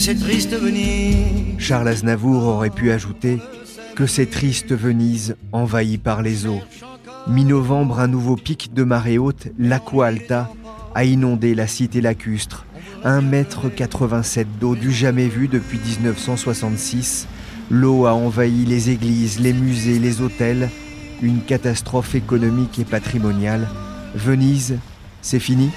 Que c'est triste Venise. Charles Aznavour aurait pu ajouter que c'est triste Venise, envahie par les eaux. Mi-novembre, un nouveau pic de marée haute, l'Aqua Alta, a inondé la cité lacustre. 1,87 m d'eau du jamais vu depuis 1966. L'eau a envahi les églises, les musées, les hôtels. Une catastrophe économique et patrimoniale. Venise, c'est fini?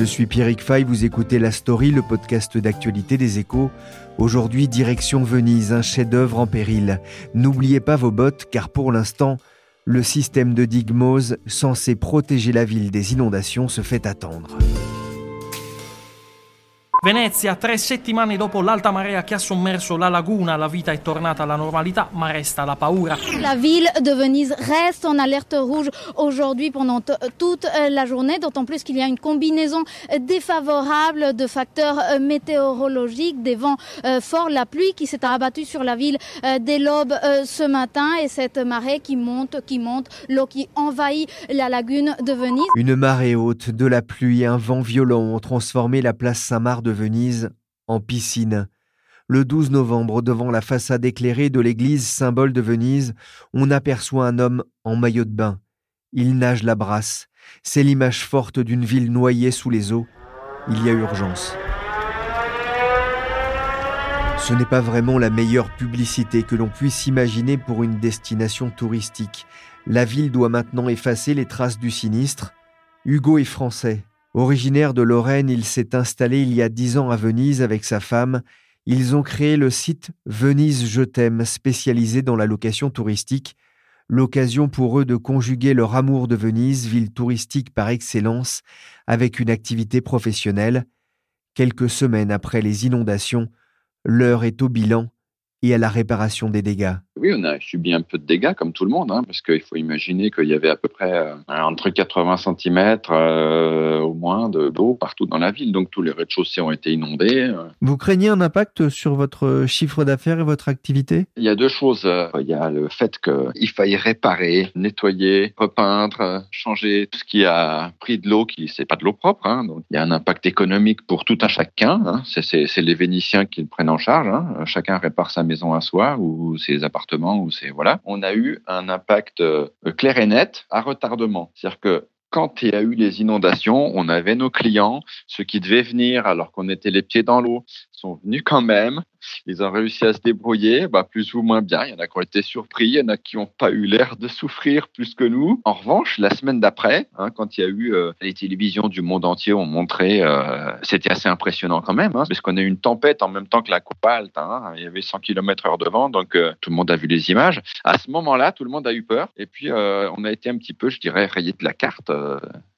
Je suis Pierrick Fay, vous écoutez La Story, le podcast d'actualité des échos. Aujourd'hui, direction Venise, un chef-d'œuvre en péril. N'oubliez pas vos bottes, car pour l'instant, le système de digue Mose, censé protéger la ville des inondations, se fait attendre. Venezia, tre settimane dopo l'alta marea che ha sommerso la laguna, la vita è tornata alla normalità, ma resta la paura. La ville de Venise reste en alerte rouge aujourd'hui pendant toute euh, la journée, d'autant plus qu'il y a une combinaison défavorable de facteurs euh, météorologiques, des vents euh, forts, la pluie qui s'est abattue sur la ville dès l'aube ce matin et cette marée qui monte, qui monte, l'eau qui envahit la lagune de Venise. Une marée haute, de la pluie et un vent violent ont transformé la place Saint-Marc de Venise en piscine. Le 12 novembre, devant la façade éclairée de l'église symbole de Venise, on aperçoit un homme en maillot de bain. Il nage la brasse. C'est l'image forte d'une ville noyée sous les eaux. Il y a urgence. Ce n'est pas vraiment la meilleure publicité que l'on puisse imaginer pour une destination touristique. La ville doit maintenant effacer les traces du sinistre. Hugo est français. Originaire de Lorraine, il s'est installé il y a dix ans à Venise avec sa femme. Ils ont créé le site Venise Je t'aime, spécialisé dans la location touristique. L'occasion pour eux de conjuguer leur amour de Venise, ville touristique par excellence, avec une activité professionnelle. Quelques semaines après les inondations, l'heure est au bilan et à la réparation des dégâts. Oui, on a subi un peu de dégâts comme tout le monde, hein, parce qu'il faut imaginer qu'il y avait à peu près euh, entre 80 cm euh, au moins d'eau partout dans la ville, donc tous les rez-de-chaussée ont été inondés. Euh. Vous craignez un impact sur votre chiffre d'affaires et votre activité? Il y a deux choses. Il y a le fait qu'il faille réparer, nettoyer, repeindre, changer tout ce qui a pris de l'eau, qui c'est pas de l'eau propre, hein, donc il y a un impact économique pour tout un chacun. Hein. C'est les Vénitiens qui le prennent en charge. Chacun répare sa maison à soi ou ses appartements On a eu un impact euh, clair et net à retardement. C'est-à-dire que quand il y a eu les inondations, on avait nos clients, ceux qui devaient venir alors qu'on était les pieds dans l'eau, sont venus quand même. Ils ont réussi à se débrouiller, bah, plus ou moins bien. Il y en a qui ont été surpris, il y en a qui n'ont pas eu l'air de souffrir plus que nous. En revanche, la semaine d'après, hein, quand il y a eu euh, les télévisions du monde entier ont montré, euh, c'était assez impressionnant quand même, hein, parce qu'on a eu une tempête en même temps que la coupe halte. Hein. il y avait 100 km heure de vent, donc euh, tout le monde a vu les images. À ce moment-là, tout le monde a eu peur. Et puis, on a été un petit peu, je dirais, rayé de la carte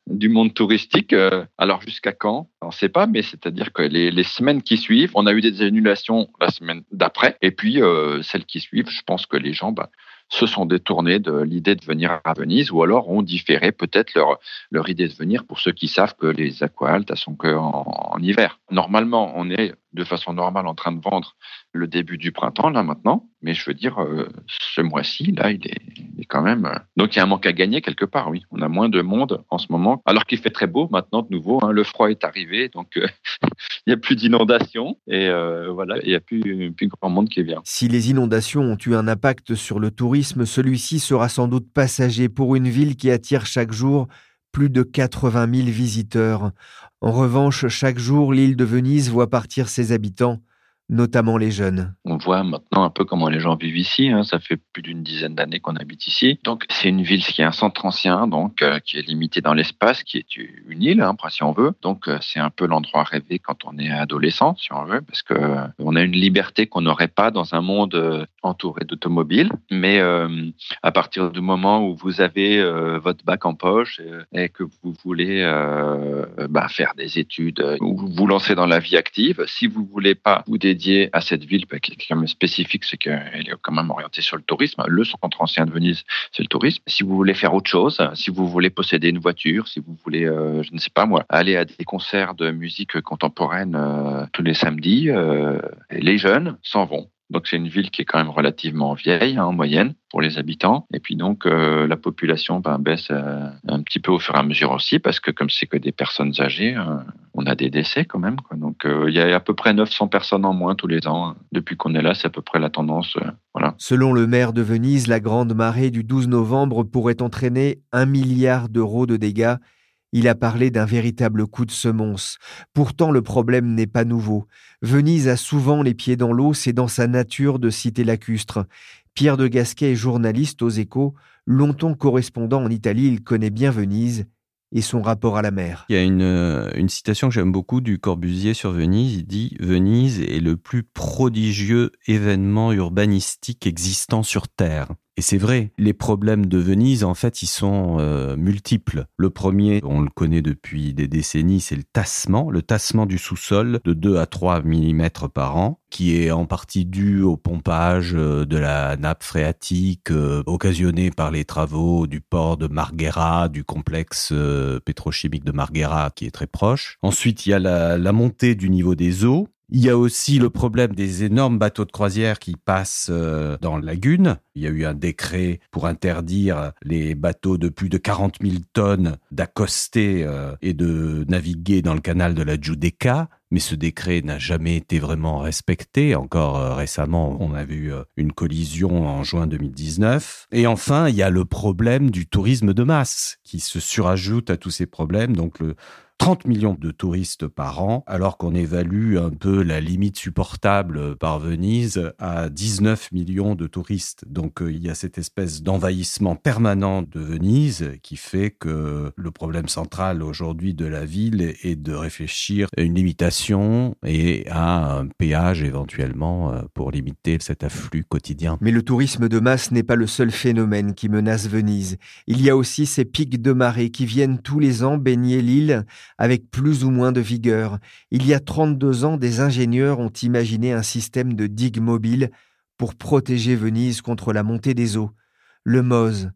du monde touristique. Euh, alors jusqu'à quand? On ne sait pas, mais c'est-à-dire que les, semaines qui suivent, on a eu des annulations la semaine d'après, et puis euh, celles qui suivent, je pense que les gens bah, se sont détournés de l'idée de venir à Venise, ou alors ont différé peut-être leur, leur idée de venir pour ceux qui savent que les aqualtes sont que en hiver. Normalement, on est de façon normale en train de vendre le début du printemps, là maintenant. Mais je veux dire, euh, ce mois-ci, là, il est, quand même. Euh, donc il y a un manque à gagner quelque part, oui. On a moins de monde en ce moment, alors qu'il fait très beau maintenant de nouveau. Hein. le froid est arrivé, donc euh, il n'y a plus d'inondations et voilà, il n'y a plus, plus grand monde qui vient. Si les inondations ont eu un impact sur le tourisme, celui-ci sera sans doute passager pour une ville qui attire chaque jour plus de 80 000 visiteurs. En revanche, chaque jour, l'île de Venise voit partir ses habitants notamment les jeunes. On voit maintenant un peu comment les gens vivent ici. Hein. Ça fait plus d'une dizaine d'années qu'on habite ici. Donc c'est une ville qui est un centre ancien, donc euh, qui est limité dans l'espace, qui est une île, hein, si on veut. Donc euh, c'est un peu l'endroit rêvé quand on est adolescent, si on veut, parce que euh, on a une liberté qu'on n'aurait pas dans un monde entouré d'automobiles. Mais à partir du moment où vous avez votre bac en poche et, que vous voulez bah, faire des études ou vous lancer dans la vie active, si vous voulez pas vous dédier à cette ville qui est quand même spécifique, c'est qu'elle est quand même orientée sur le tourisme. Le centre ancien de Venise, c'est le tourisme. Si vous voulez faire autre chose, si vous voulez posséder une voiture, si vous voulez, euh, je ne sais pas moi, aller à des concerts de musique contemporaine euh, tous les samedis, euh, les jeunes s'en vont. Donc c'est une ville qui est quand même relativement vieille hein, en moyenne pour les habitants. Et puis donc euh, la population ben, baisse euh, un petit peu au fur et à mesure aussi parce que comme c'est que des personnes âgées, euh, on a des décès quand même. Donc il y a à peu près 900 personnes en moins tous les ans. Hein. Depuis qu'on est là, c'est à peu près la tendance. Selon le maire de Venise, la grande marée du 12 novembre pourrait entraîner un milliard d'euros de dégâts il a parlé d'un véritable coup de semonce. Pourtant, le problème n'est pas nouveau. Venise a souvent les pieds dans l'eau, c'est dans sa nature de cité lacustre. Pierre de Gasquet est journaliste aux échos. Longtemps correspondant en Italie, il connaît bien Venise et son rapport à la mer. Il y a une, euh, une citation que j'aime beaucoup du Corbusier sur Venise. Il dit Venise est le plus prodigieux événement urbanistique existant sur Terre. Et c'est vrai, les problèmes de Venise, en fait, ils sont euh, multiples. Le premier, on le connaît depuis des décennies, c'est le tassement, le tassement du sous-sol de 2 à 3 mm par an, qui est en partie dû au pompage euh, de la nappe phréatique euh, occasionné par les travaux du port de Marghera, du complexe pétrochimique de Marghera qui est très proche. Ensuite, il y a la montée du niveau des eaux il y a aussi le problème des énormes bateaux de croisière qui passent euh, dans la lagune. Il y a eu un décret pour interdire les bateaux de plus de 40 000 tonnes d'accoster euh, et de naviguer dans le canal de la Giudecca. Mais ce décret n'a jamais été vraiment respecté. Encore euh, récemment, on a vu une collision en juin 2019. Et enfin, il y a le problème du tourisme de masse qui se surajoute à tous ces problèmes. Donc le, 30 millions de touristes par an, alors qu'on évalue un peu la limite supportable par Venise à 19 millions de touristes. Donc euh, il y a cette espèce d'envahissement permanent de Venise qui fait que le problème central aujourd'hui de la ville est de réfléchir à une limitation et à un péage éventuellement euh, pour limiter cet afflux quotidien. Mais le tourisme de masse n'est pas le seul phénomène qui menace Venise. Il y a aussi ces pics de marée qui viennent tous les ans baigner l'île avec plus ou moins de vigueur. Il y a 32 ans, des ingénieurs ont imaginé un système de digues mobiles pour protéger Venise contre la montée des eaux, le MOSE.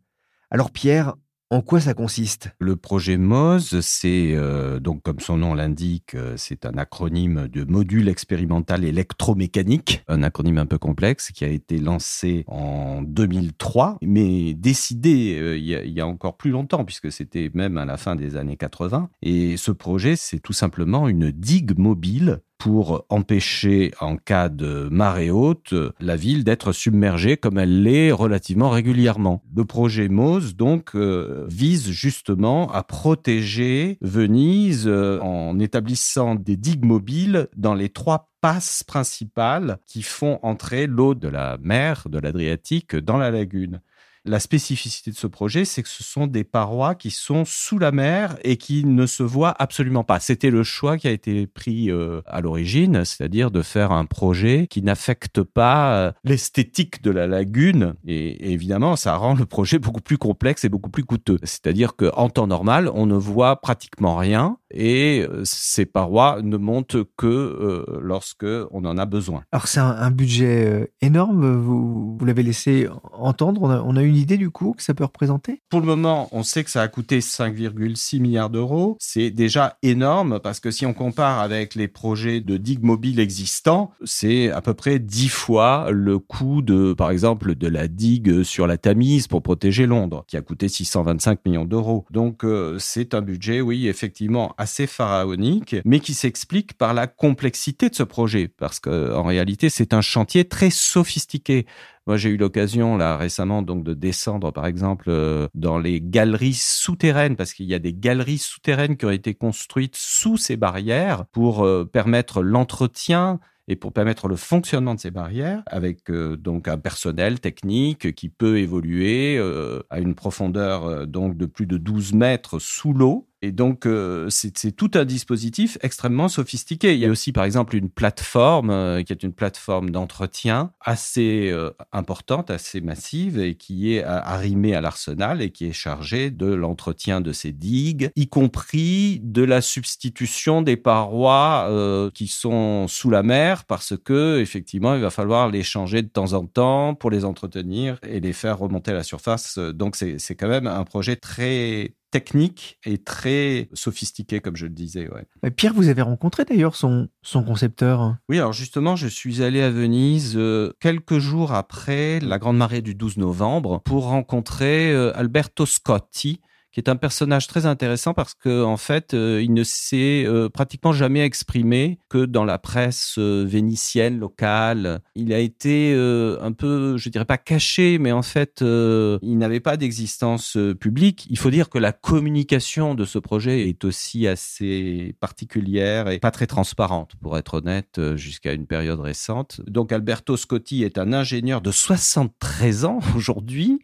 Alors Pierre, en quoi ça consiste? Le projet MOSE, c'est euh, donc comme son nom l'indique, euh, c'est un acronyme de module expérimental électromécanique, un acronyme un peu complexe qui a été lancé en 2003, mais décidé euh, y il, y a, encore plus longtemps puisque c'était même à la fin des années 80. Et ce projet, c'est tout simplement une digue mobile pour empêcher, en cas de marée haute, la ville d'être submergée comme elle l'est relativement régulièrement. Le projet MOSE, donc, euh, vise justement à protéger Venise euh, en établissant des digues mobiles dans les trois passes principales qui font entrer l'eau de la mer, de l'Adriatique, dans la lagune. La spécificité de ce projet, c'est que ce sont des parois qui sont sous la mer et qui ne se voient absolument pas. C'était le choix qui a été pris euh, à l'origine, c'est-à-dire de faire un projet qui n'affecte pas euh, l'esthétique de la lagune. Et, évidemment, ça rend le projet beaucoup plus complexe et beaucoup plus coûteux. C'est-à-dire qu'en temps normal, on ne voit pratiquement rien et euh, ces parois ne montent que lorsque on en a besoin. Alors c'est un, budget énorme. Vous, vous l'avez laissé entendre. On a, on a une idée du coût que ça peut représenter? Pour le moment, on sait que ça a coûté 5,6 milliards d'euros. C'est déjà énorme parce que si on compare avec les projets de digues mobiles existants, c'est à peu près 10 fois le coût de, par exemple, de la digue sur la Tamise pour protéger Londres, qui a coûté 625 millions d'euros. Donc euh, c'est un budget, oui, effectivement, assez pharaonique, mais qui s'explique par la complexité de ce projet, parce qu'en réalité, c'est un chantier très sophistiqué. Moi, j'ai eu l'occasion là récemment donc de descendre, par exemple, euh, dans les galeries souterraines, parce qu'il y a des galeries souterraines qui ont été construites sous ces barrières pour euh, permettre l'entretien et pour permettre le fonctionnement de ces barrières avec euh, donc un personnel technique qui peut évoluer à une profondeur donc de plus de 12 mètres sous l'eau et donc, euh, c'est tout un dispositif extrêmement sophistiqué. Il y a aussi, par exemple, une plateforme euh, qui est une plateforme d'entretien assez euh, importante, assez massive, et qui est arrimée à l'arsenal et qui est chargée de l'entretien de ces digues, y compris de la substitution des parois qui sont sous la mer, parce que effectivement, il va falloir les changer de temps en temps pour les entretenir et les faire remonter à la surface. Donc, c'est quand même un projet très technique et très sophistiqué, comme je le disais. Ouais. Pierre, vous avez rencontré d'ailleurs son, son concepteur Oui, alors justement, je suis allé à Venise euh, quelques jours après la grande marée du 12 novembre pour rencontrer euh, Alberto Scotti, qui est un personnage très intéressant parce que en fait, euh, il ne s'est euh, pratiquement jamais exprimé que dans la presse euh, vénitienne locale. Il a été un peu, je dirais pas caché, mais en fait, il n'avait pas d'existence publique. Il faut dire que la communication de ce projet est aussi assez particulière et pas très transparente, pour être honnête, jusqu'à une période récente. Donc Alberto Scotti est un ingénieur de 73 ans aujourd'hui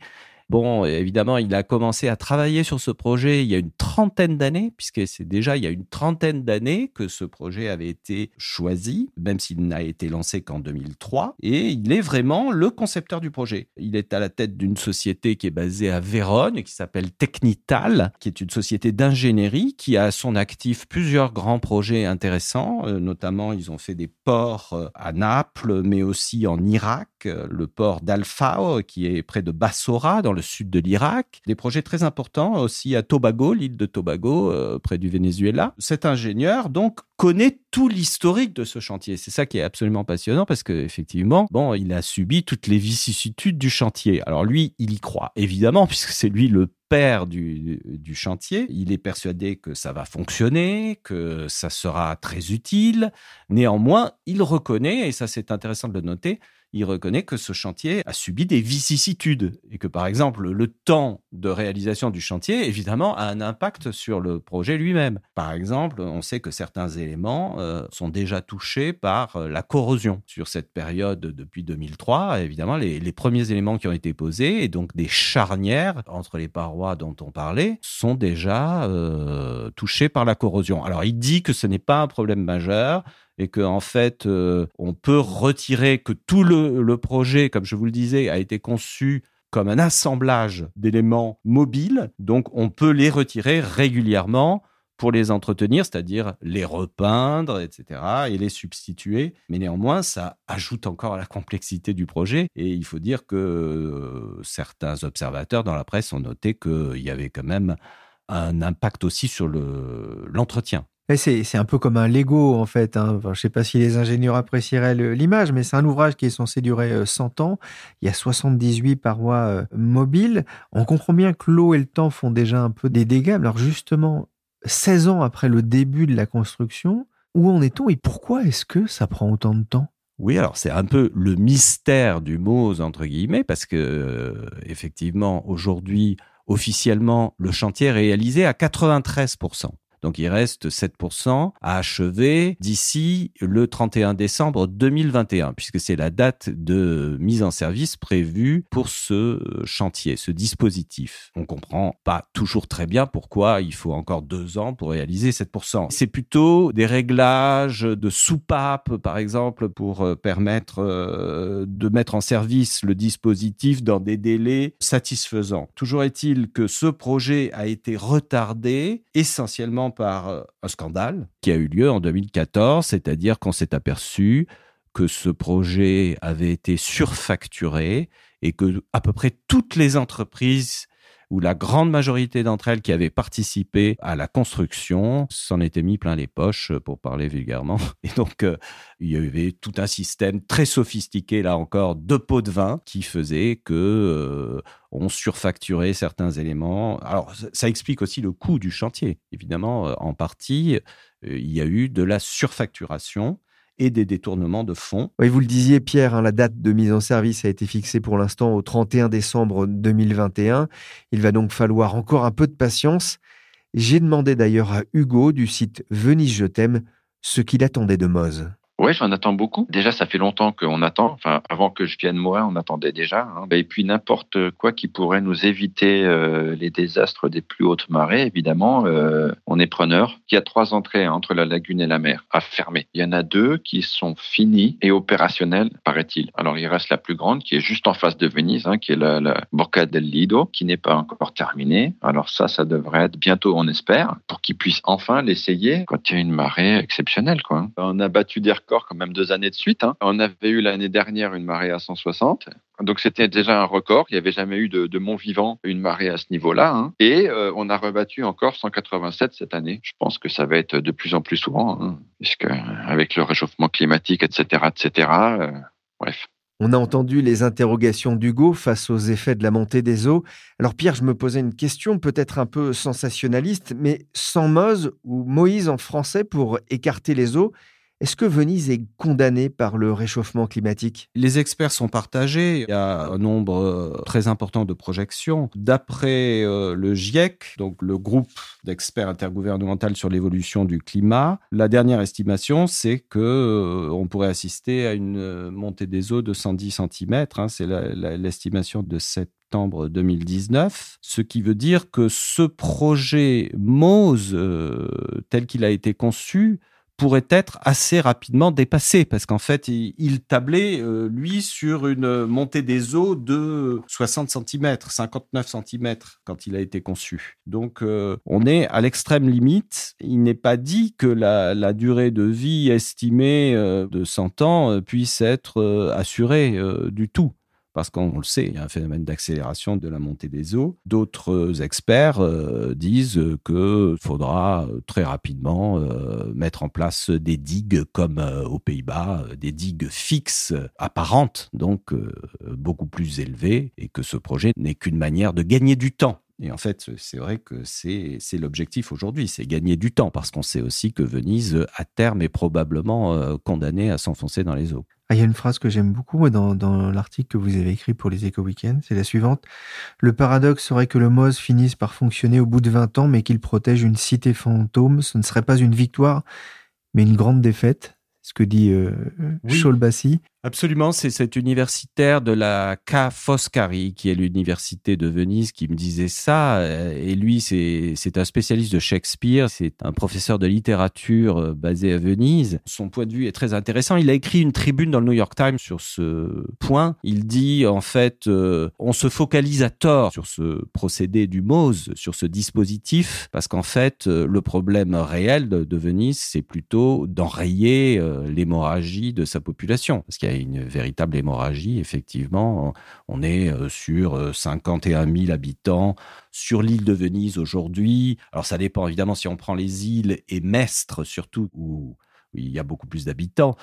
Bon, évidemment, il a commencé à travailler sur ce projet il y a une trentaine d'années, puisque c'est déjà il y a une trentaine d'années que ce projet avait été choisi, même s'il n'a été lancé qu'en 2003. Et il est vraiment le concepteur du projet. Il est à la tête d'une société qui est basée à Vérone, qui s'appelle Technital, qui est une société d'ingénierie qui a à son actif plusieurs grands projets intéressants. Euh, notamment, ils ont fait des ports euh, à Naples, mais aussi en Irak, le port d'Alfao, qui est près de Bassora, dans le sud de l'Irak, des projets très importants aussi à Tobago, l'île de Tobago, euh, près du Venezuela. Cet ingénieur, donc, connaît tout l'historique de ce chantier. C'est ça qui est absolument passionnant parce qu'effectivement, bon, il a subi toutes les vicissitudes du chantier. Alors lui, il y croit, évidemment, puisque c'est lui le père du, du, chantier. Il est persuadé que ça va fonctionner, que ça sera très utile. Néanmoins, il reconnaît, et ça c'est intéressant de le noter, il reconnaît que ce chantier a subi des vicissitudes et que, par exemple, le temps de réalisation du chantier, évidemment, a un impact sur le projet lui-même. Par exemple, on sait que certains éléments euh, sont déjà touchés par euh, la corrosion. Sur cette période, depuis 2003, évidemment, les, premiers éléments qui ont été posés, et donc des charnières entre les parois dont on parlait, sont déjà euh, touchés par la corrosion. Alors, il dit que ce n'est pas un problème majeur, et que en fait euh, on peut retirer que tout le, projet, comme je vous le disais, a été conçu comme un assemblage d'éléments mobiles, donc on peut les retirer régulièrement pour les entretenir, c'est-à-dire les repeindre, etc., et les substituer. Mais néanmoins, ça ajoute encore à la complexité du projet. Et il faut dire que euh, certains observateurs dans la presse ont noté qu'il y avait quand même un impact aussi sur l'entretien. C'est un peu comme un Lego, en fait. Hein. je ne sais pas si les ingénieurs apprécieraient l'image, mais c'est un ouvrage qui est censé durer 100 euh, ans. Il y a 78 parois euh, mobiles. On comprend bien que l'eau et le temps font déjà un peu des dégâts. Alors justement, 16 ans après le début de la construction, où en est-on et pourquoi est-ce que ça prend autant de temps? Oui, alors c'est un peu le mystère du mot entre guillemets, parce que euh, effectivement, aujourd'hui, officiellement, le chantier est réalisé à 93 donc il reste 7% à achever d'ici le 31 décembre 2021, puisque c'est la date de mise en service prévue pour ce chantier, ce dispositif. On comprend pas toujours très bien pourquoi il faut encore deux ans pour réaliser 7%. C'est plutôt des réglages de soupapes, par exemple, pour euh, permettre euh, de mettre en service le dispositif dans des délais satisfaisants. Toujours est-il que ce projet a été retardé essentiellement par euh, un scandale qui a eu lieu en 2014, c'est-à-dire qu'on s'est aperçu que ce projet avait été surfacturé et que à peu près toutes les entreprises où la grande majorité d'entre elles qui avaient participé à la construction s'en étaient mis plein les poches, pour parler vulgairement. Et donc, euh, il y avait tout un système très sophistiqué, là encore, de pots de vin qui faisait que euh, on surfacturait certains éléments. Alors, ça explique aussi le coût du chantier. Évidemment, euh, en partie, il y a eu de la surfacturation et des détournements de fonds. Oui, vous le disiez, Pierre, hein, la date de mise en service a été fixée pour l'instant au 31 décembre 2021. Il va donc falloir encore un peu de patience. J'ai demandé d'ailleurs à Hugo du site Venise Je t'aime ce qu'il attendait de Moz. Oui, j'en attends beaucoup. Déjà, ça fait longtemps qu'on attend. Enfin, avant que je vienne moi, on attendait déjà. Hein. Et puis n'importe quoi qui pourrait nous éviter euh, les désastres des plus hautes marées, évidemment, euh, on est preneur. Il y a trois entrées entre la lagune et la mer à fermer. Il y en a deux qui sont finies et opérationnelles, paraît-il. Alors il reste la plus grande qui est juste en face de Venise, hein, qui est la, la Borca del Lido, qui n'est pas encore terminée. Alors ça, ça devrait être bientôt, on espère, pour qu'ils puissent enfin l'essayer quand il y a une marée exceptionnelle. Quoi. On a battu des records quand même deux années de suite. Hein. On avait eu l'année dernière une marée à 160. Donc c'était déjà un record. Il n'y avait jamais eu de, mont vivant une marée à ce niveau-là. Hein. Et euh, on a rebattu encore 187 cette année. Je pense que ça va être de plus en plus souvent, hein, puisque avec le réchauffement climatique, etc., etc. Euh, bref. On a entendu les interrogations d'Hugo face aux effets de la montée des eaux. Alors Pierre, je me posais une question peut-être un peu sensationnaliste, mais sans Moz ou Moïse en français pour écarter les eaux, est-ce que Venise est condamnée par le réchauffement climatique? Les experts sont partagés. Il y a un nombre euh, très important de projections. D'après euh, le GIEC, donc le groupe d'experts intergouvernemental sur l'évolution du climat, la dernière estimation, c'est que euh, on pourrait assister à une montée des eaux de 110 cm. Hein. c'est l'estimation de septembre 2019, ce qui veut dire que ce projet MOSE, tel qu'il a été conçu, pourrait être assez rapidement dépassé parce qu'en fait, il, tablait, euh, lui, sur une montée des eaux de 60 cm, 59 cm quand il a été conçu. Donc, euh, on est à l'extrême limite. Il n'est pas dit que la, durée de vie estimée euh, de 100 ans puisse être assurée du tout parce qu'on le sait, il y a un phénomène d'accélération de la montée des eaux. D'autres experts euh, disent qu'il faudra euh, très rapidement euh, mettre en place des digues comme aux Pays-Bas, des digues fixes, apparentes, donc beaucoup plus élevées, et que ce projet n'est qu'une manière de gagner du temps. Et en fait, c'est vrai que c'est l'objectif aujourd'hui, c'est gagner du temps, parce qu'on sait aussi que Venise, à terme, est probablement condamnée à s'enfoncer dans les eaux. Ah, il y a une phrase que j'aime beaucoup dans, l'article que vous avez écrit pour les Éco-Weekends, c'est la suivante. Le paradoxe serait que le MOZ finisse par fonctionner au bout de 20 ans, mais qu'il protège une cité fantôme. Ce ne serait pas une victoire, mais une grande défaite. Ce que dit euh, oui. Absolument, c'est cet universitaire de la Ca' Foscari, qui est l'université de Venise, qui me disait ça. Euh, et lui, c'est un spécialiste de Shakespeare, c'est un professeur de littérature euh, basé à Venise. Son point de vue est très intéressant. Il a écrit une tribune dans le New York Times sur ce point. Il dit, en fait, euh, on se focalise à tort sur ce procédé du MOSE, sur ce dispositif, parce qu'en fait, le problème réel de, de Venise, c'est plutôt d'enrayer l'hémorragie de sa population. Parce qu'il une véritable hémorragie. Effectivement, on est euh, sur 51 euh, 000 habitants sur l'île de Venise aujourd'hui. Alors ça dépend évidemment si on prend les îles et Mestre surtout, où il y a beaucoup plus d'habitants.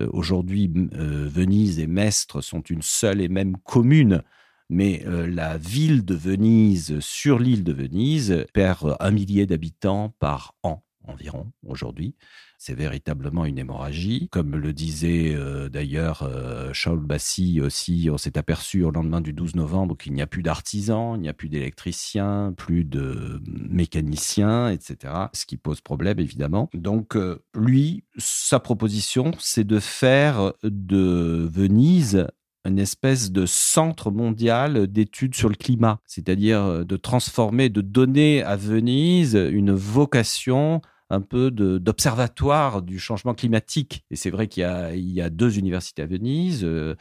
Euh, aujourd'hui, Venise et Mestre sont une seule et même commune. Mais la ville de Venise, sur l'île de Venise, perd un millier d'habitants par an environ aujourd'hui. C'est véritablement une hémorragie. Comme le disait euh, d'ailleurs euh, Charles Bassi aussi, on s'est aperçu au lendemain du 12 novembre qu'il n'y a plus d'artisans, il n'y a plus d'électriciens, plus de mécaniciens, etc. Ce qui pose problème évidemment. Donc euh, lui, sa proposition, c'est de faire de Venise une espèce de centre mondial d'études sur le climat, c'est-à-dire de transformer, de donner à Venise une vocation un peu d'observatoire du changement climatique. Et c'est vrai qu'il y, a, deux universités à Venise, euh,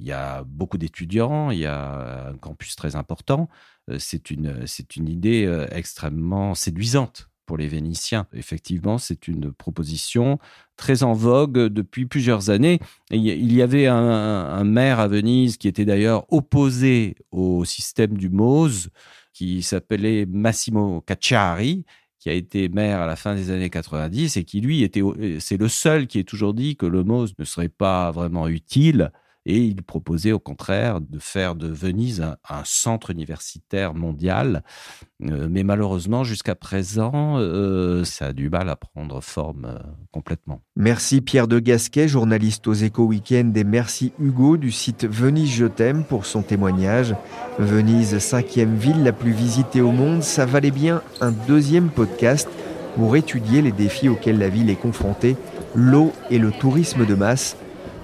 il y a beaucoup d'étudiants, il y a un campus très important. Euh, c'est une, une idée euh, extrêmement séduisante pour les Vénitiens. Effectivement, c'est une proposition très en vogue depuis plusieurs années. il y avait un, un maire à Venise qui était d'ailleurs opposé au système du MOSE, qui s'appelait Massimo Cacciari, qui a été maire à la fin des années 90 et qui, lui, était, c'est le seul qui ait toujours dit que le MOS ne serait pas vraiment utile et il proposait au contraire de faire de Venise un, centre universitaire mondial. Euh, mais malheureusement, jusqu'à présent, euh, ça a du mal à prendre forme euh, complètement. Merci Pierre de Gasquet, journaliste aux Échos Week-end, et merci Hugo du site Venise Je t'aime pour son témoignage. Venise, cinquième ville la plus visitée au monde, ça valait bien un deuxième podcast pour étudier les défis auxquels la ville est confrontée, l'eau et le tourisme de masse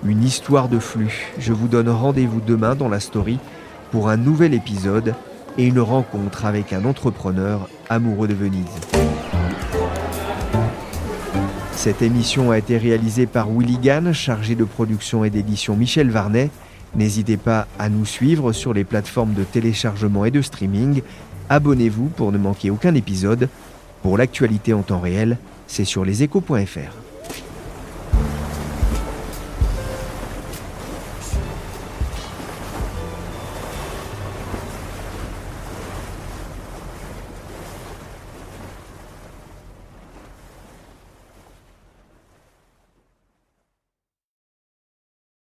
une histoire de flux. Je vous donne rendez-vous demain dans la story pour un nouvel épisode et une rencontre avec un entrepreneur amoureux de Venise. Cette émission a été réalisée par Willy Gann, chargé de production et d'édition Michel Varnet. N'hésitez pas à nous suivre sur les plateformes de téléchargement et de streaming. Abonnez-vous pour ne manquer aucun épisode. Pour l'actualité en temps réel, c'est sur leséchos.fr.